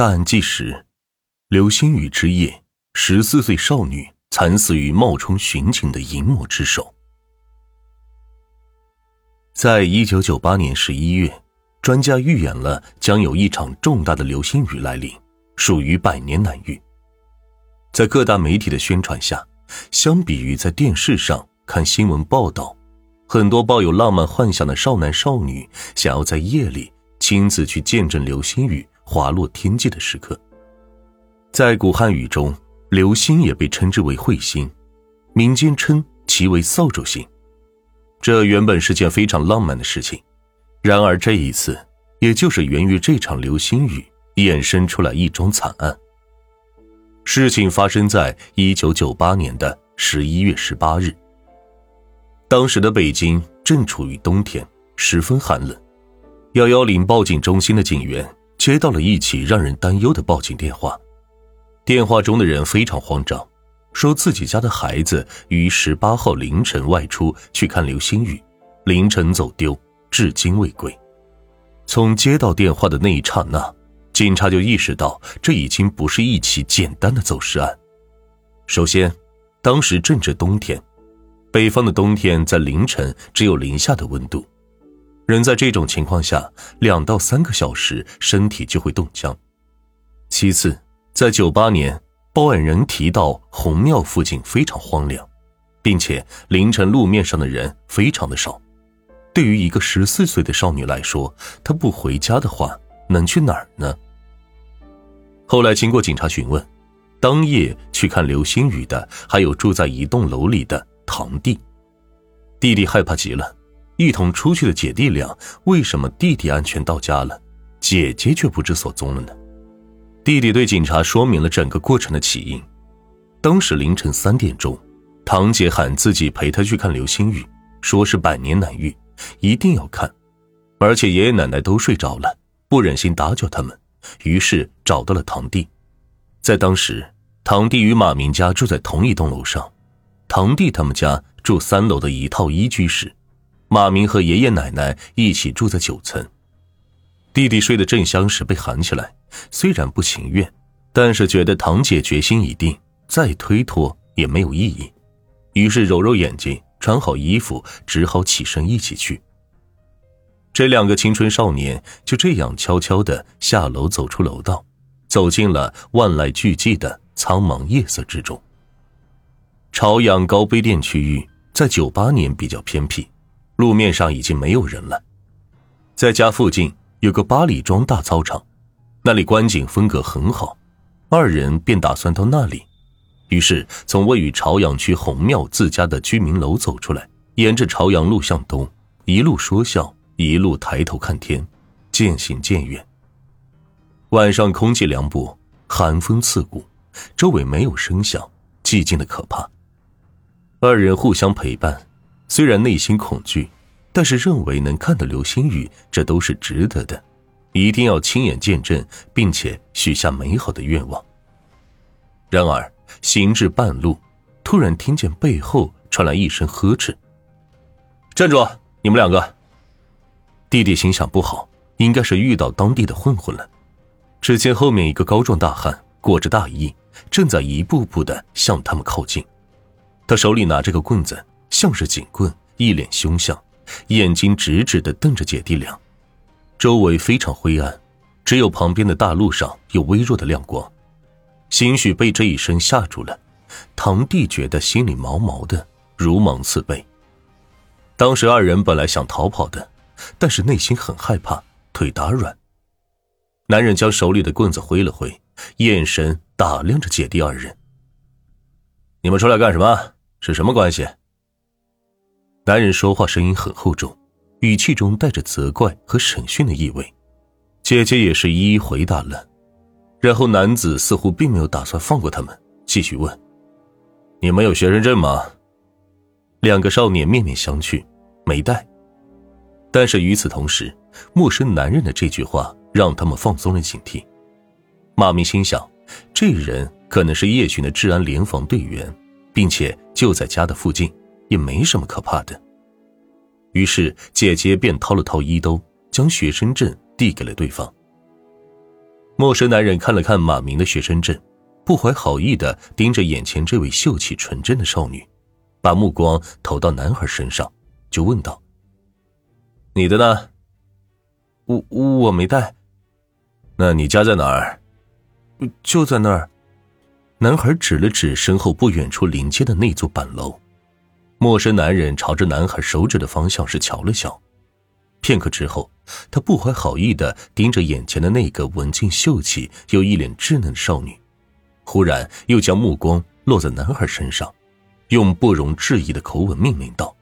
大案纪实：流星雨之夜，十四岁少女惨死于冒充巡警的淫魔之手。在一九九八年十一月，专家预言了将有一场重大的流星雨来临，属于百年难遇。在各大媒体的宣传下，相比于在电视上看新闻报道，很多抱有浪漫幻想的少男少女想要在夜里亲自去见证流星雨。滑落天际的时刻，在古汉语中，流星也被称之为彗星，民间称其为扫帚星。这原本是件非常浪漫的事情，然而这一次，也就是源于这场流星雨衍生出来一桩惨案。事情发生在一九九八年的十一月十八日，当时的北京正处于冬天，十分寒冷。幺幺零报警中心的警员。接到了一起让人担忧的报警电话，电话中的人非常慌张，说自己家的孩子于十八号凌晨外出去看流星雨，凌晨走丢，至今未归。从接到电话的那一刹那，警察就意识到这已经不是一起简单的走失案。首先，当时正值冬天，北方的冬天在凌晨只有零下的温度。人在这种情况下，两到三个小时身体就会冻僵。其次，在九八年，报案人提到红庙附近非常荒凉，并且凌晨路面上的人非常的少。对于一个十四岁的少女来说，她不回家的话，能去哪儿呢？后来经过警察询问，当夜去看流星雨的还有住在一栋楼里的堂弟，弟弟害怕极了。一同出去的姐弟俩，为什么弟弟安全到家了，姐姐却不知所踪了呢？弟弟对警察说明了整个过程的起因。当时凌晨三点钟，堂姐喊自己陪她去看流星雨，说是百年难遇，一定要看。而且爷爷奶奶都睡着了，不忍心打搅他们，于是找到了堂弟。在当时，堂弟与马明家住在同一栋楼上，堂弟他们家住三楼的一套一居室。马明和爷爷奶奶一起住在九层，弟弟睡得正香时被喊起来，虽然不情愿，但是觉得堂姐决心已定，再推脱也没有意义，于是揉揉眼睛，穿好衣服，只好起身一起去。这两个青春少年就这样悄悄的下楼，走出楼道，走进了万籁俱寂的苍茫夜色之中。朝阳高碑店区域在九八年比较偏僻。路面上已经没有人了，在家附近有个八里庄大操场，那里观景风格很好，二人便打算到那里。于是从位于朝阳区红庙自家的居民楼走出来，沿着朝阳路向东，一路说笑，一路抬头看天，渐行渐远。晚上空气凉薄，寒风刺骨，周围没有声响，寂静的可怕。二人互相陪伴。虽然内心恐惧，但是认为能看到流星雨，这都是值得的，一定要亲眼见证，并且许下美好的愿望。然而行至半路，突然听见背后传来一声呵斥：“站住！你们两个！”弟弟心想不好，应该是遇到当地的混混了。只见后面一个高壮大汉裹着大衣，正在一步步的向他们靠近，他手里拿着个棍子。像是警棍，一脸凶相，眼睛直直的瞪着姐弟俩。周围非常灰暗，只有旁边的大路上有微弱的亮光。兴许被这一声吓住了，堂弟觉得心里毛毛的，如芒刺背。当时二人本来想逃跑的，但是内心很害怕，腿打软。男人将手里的棍子挥了挥，眼神打量着姐弟二人：“你们出来干什么？是什么关系？”男人说话声音很厚重，语气中带着责怪和审讯的意味。姐姐也是一一回答了，然后男子似乎并没有打算放过他们，继续问：“你们有学生证吗？”两个少年面面相觑，没带。但是与此同时，陌生男人的这句话让他们放松了警惕。马明心想，这人可能是夜巡的治安联防队员，并且就在家的附近。也没什么可怕的。于是姐姐便掏了掏衣兜，将学生证递给了对方。陌生男人看了看马明的学生证，不怀好意的盯着眼前这位秀气纯真的少女，把目光投到男孩身上，就问道：“你的呢？我我没带。那你家在哪儿？就在那儿。”男孩指了指身后不远处临街的那座板楼。陌生男人朝着男孩手指的方向是瞧了瞧，片刻之后，他不怀好意的盯着眼前的那个文静秀气又一脸稚嫩的少女，忽然又将目光落在男孩身上，用不容置疑的口吻命令道：“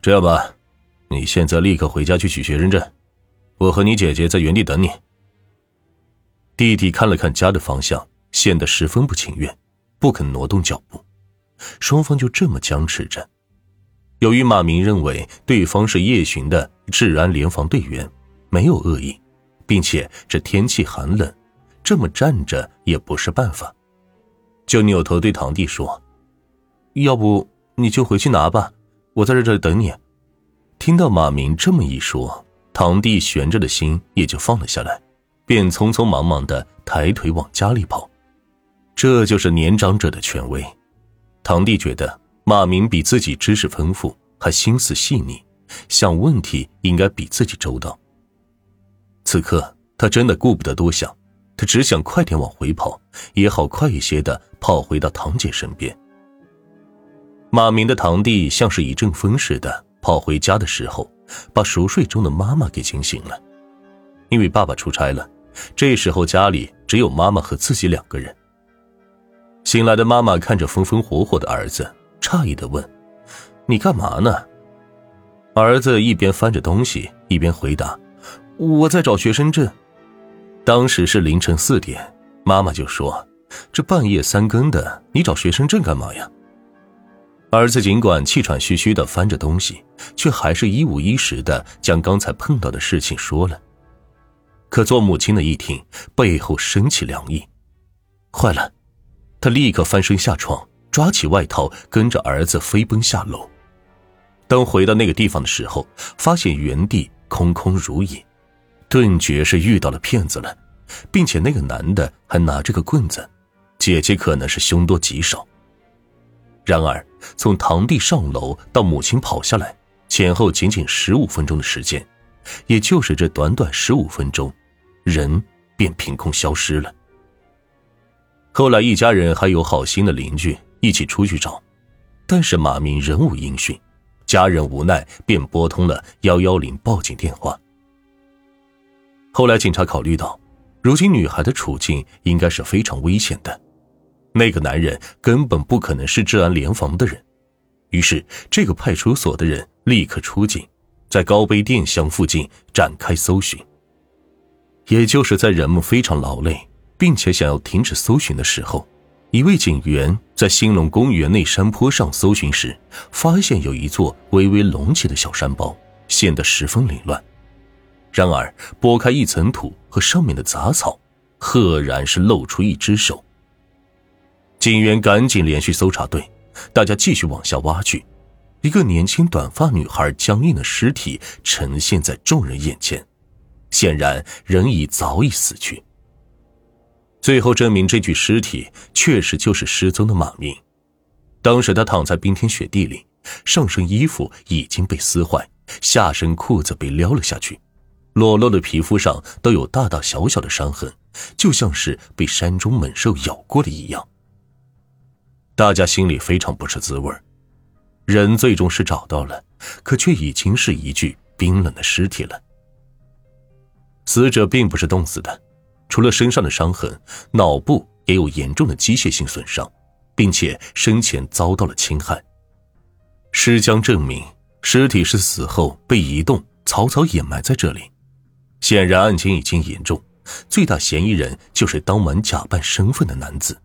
这样吧，你现在立刻回家去取学生证，我和你姐姐在原地等你。”弟弟看了看家的方向，显得十分不情愿，不肯挪动脚步。双方就这么僵持着。由于马明认为对方是夜巡的治安联防队员，没有恶意，并且这天气寒冷，这么站着也不是办法，就扭头对堂弟说：“要不你就回去拿吧，我在这里等你。”听到马明这么一说，堂弟悬着的心也就放了下来，便匆匆忙忙的抬腿往家里跑。这就是年长者的权威。堂弟觉得马明比自己知识丰富，还心思细腻，想问题应该比自己周到。此刻他真的顾不得多想，他只想快点往回跑，也好快一些的跑回到堂姐身边。马明的堂弟像是一阵风似的跑回家的时候，把熟睡中的妈妈给惊醒了，因为爸爸出差了，这时候家里只有妈妈和自己两个人。醒来的妈妈看着风风火火的儿子，诧异的问：“你干嘛呢？”儿子一边翻着东西，一边回答：“我在找学生证。”当时是凌晨四点，妈妈就说：“这半夜三更的，你找学生证干嘛呀？”儿子尽管气喘吁吁的翻着东西，却还是一五一十的将刚才碰到的事情说了。可做母亲的一听，背后升起凉意，坏了！他立刻翻身下床，抓起外套，跟着儿子飞奔下楼。等回到那个地方的时候，发现原地空空如也，顿觉是遇到了骗子了，并且那个男的还拿着个棍子，姐姐可能是凶多吉少。然而，从堂弟上楼到母亲跑下来，前后仅仅十五分钟的时间，也就是这短短十五分钟，人便凭空消失了。后来，一家人还有好心的邻居一起出去找，但是马明仍无音讯，家人无奈便拨通了幺幺零报警电话。后来，警察考虑到，如今女孩的处境应该是非常危险的，那个男人根本不可能是治安联防的人，于是这个派出所的人立刻出警，在高碑店乡附近展开搜寻。也就是在人们非常劳累。并且想要停止搜寻的时候，一位警员在兴隆公园内山坡上搜寻时，发现有一座微微隆起的小山包，显得十分凌乱。然而，拨开一层土和上面的杂草，赫然是露出一只手。警员赶紧连续搜查队，大家继续往下挖去，一个年轻短发女孩僵硬的尸体呈现在众人眼前，显然人已早已死去。最后证明，这具尸体确实就是失踪的马明。当时他躺在冰天雪地里，上身衣服已经被撕坏，下身裤子被撩了下去，裸露的皮肤上都有大大小小的伤痕，就像是被山中猛兽咬过的一样。大家心里非常不是滋味人最终是找到了，可却已经是一具冰冷的尸体了。死者并不是冻死的。除了身上的伤痕，脑部也有严重的机械性损伤，并且生前遭到了侵害。尸僵证明尸体是死后被移动、草草掩埋在这里。显然案情已经严重，最大嫌疑人就是当晚假扮身份的男子。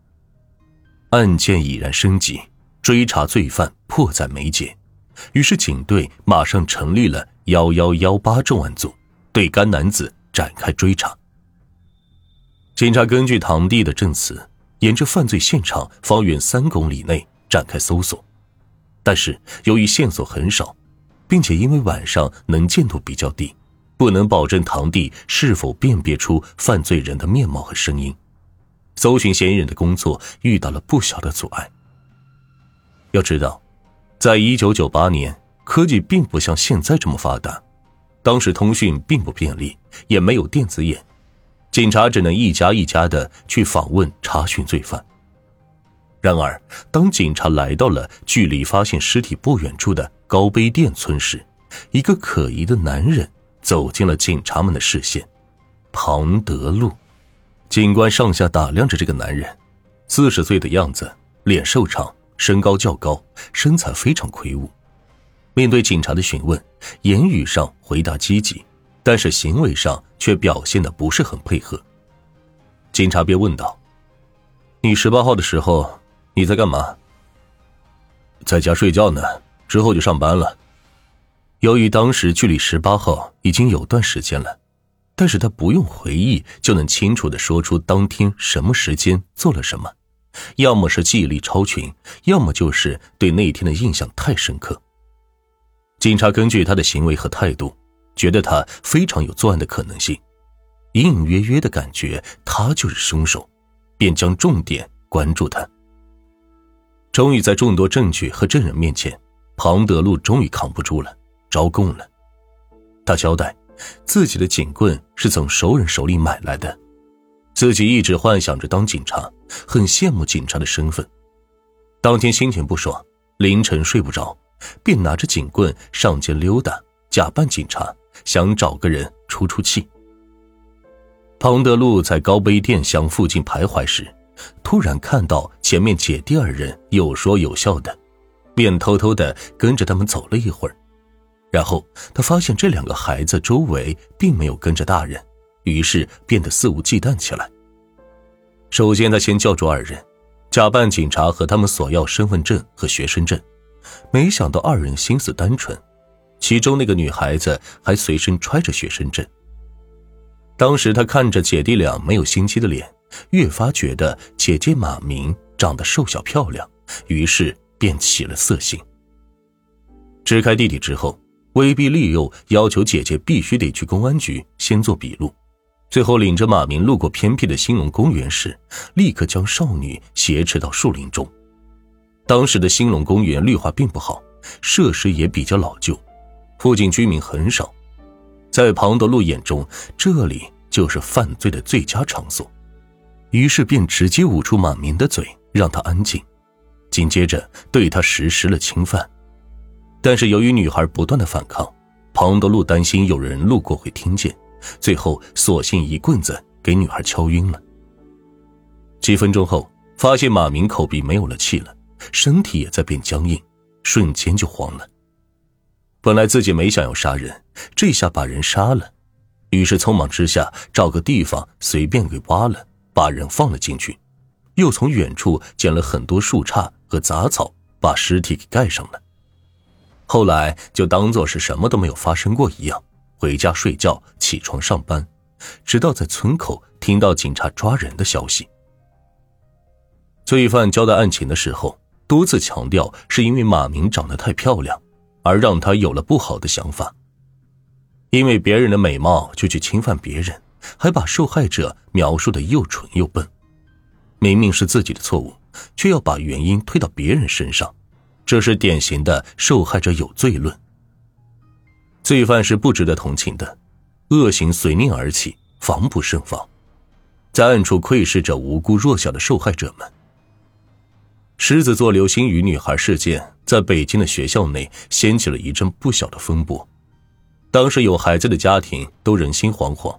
案件已然升级，追查罪犯迫在眉睫，于是警队马上成立了幺幺幺八重案组，对该男子展开追查。警察根据堂弟的证词，沿着犯罪现场方圆三公里内展开搜索，但是由于线索很少，并且因为晚上能见度比较低，不能保证堂弟是否辨别出犯罪人的面貌和声音，搜寻嫌疑人的工作遇到了不小的阻碍。要知道，在一九九八年，科技并不像现在这么发达，当时通讯并不便利，也没有电子眼，警察只能一家一家的去访问查询罪犯。然而，当警察来到了距离发现尸体不远处的高碑店村时，一个可疑的男人走进了警察们的视线。庞德路，警官上下打量着这个男人，四十岁的样子，脸瘦长。身高较高，身材非常魁梧。面对警察的询问，言语上回答积极，但是行为上却表现的不是很配合。警察便问道：“你十八号的时候你在干嘛？”“在家睡觉呢，之后就上班了。”由于当时距离十八号已经有段时间了，但是他不用回忆就能清楚的说出当天什么时间做了什么。要么是记忆力超群，要么就是对那天的印象太深刻。警察根据他的行为和态度，觉得他非常有作案的可能性，隐隐约约的感觉他就是凶手，便将重点关注他。终于在众多证据和证人面前，庞德路终于扛不住了，招供了。他交代，自己的警棍是从熟人手里买来的。自己一直幻想着当警察，很羡慕警察的身份。当天心情不爽，凌晨睡不着，便拿着警棍上街溜达，假扮警察，想找个人出出气。庞德路在高碑店巷附近徘徊时，突然看到前面姐弟二人有说有笑的，便偷偷的跟着他们走了一会儿。然后他发现这两个孩子周围并没有跟着大人。于是变得肆无忌惮起来。首先，他先叫住二人，假扮警察和他们索要身份证和学生证。没想到二人心思单纯，其中那个女孩子还随身揣着学生证。当时他看着姐弟俩没有心机的脸，越发觉得姐姐马明长得瘦小漂亮，于是便起了色心。支开弟弟之后，威逼利诱，要求姐姐必须得去公安局先做笔录。最后，领着马明路过偏僻的兴隆公园时，立刻将少女挟持到树林中。当时的兴隆公园绿化并不好，设施也比较老旧，附近居民很少。在庞德路眼中，这里就是犯罪的最佳场所，于是便直接捂住马明的嘴，让他安静。紧接着，对他实施了侵犯。但是由于女孩不断的反抗，庞德路担心有人路过会听见。最后，索性一棍子给女孩敲晕了。几分钟后，发现马明口鼻没有了气了，身体也在变僵硬，瞬间就慌了。本来自己没想要杀人，这下把人杀了，于是匆忙之下找个地方随便给挖了，把人放了进去，又从远处捡了很多树杈和杂草，把尸体给盖上了。后来就当做是什么都没有发生过一样。回家睡觉，起床上班，直到在村口听到警察抓人的消息。罪犯交代案情的时候，多次强调是因为马明长得太漂亮，而让他有了不好的想法。因为别人的美貌就去侵犯别人，还把受害者描述的又蠢又笨。明明是自己的错误，却要把原因推到别人身上，这是典型的受害者有罪论。罪犯是不值得同情的，恶行随念而起，防不胜防，在暗处窥视着无辜弱小的受害者们。狮子座流星雨女孩事件在北京的学校内掀起了一阵不小的风波，当时有孩子的家庭都人心惶惶，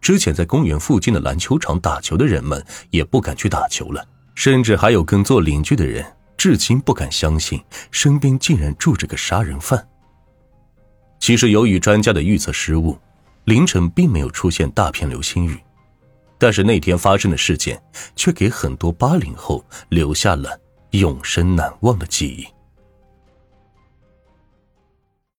之前在公园附近的篮球场打球的人们也不敢去打球了，甚至还有跟做邻居的人至今不敢相信身边竟然住着个杀人犯。其实，由于专家的预测失误，凌晨并没有出现大片流星雨，但是那天发生的事件却给很多八零后留下了永生难忘的记忆。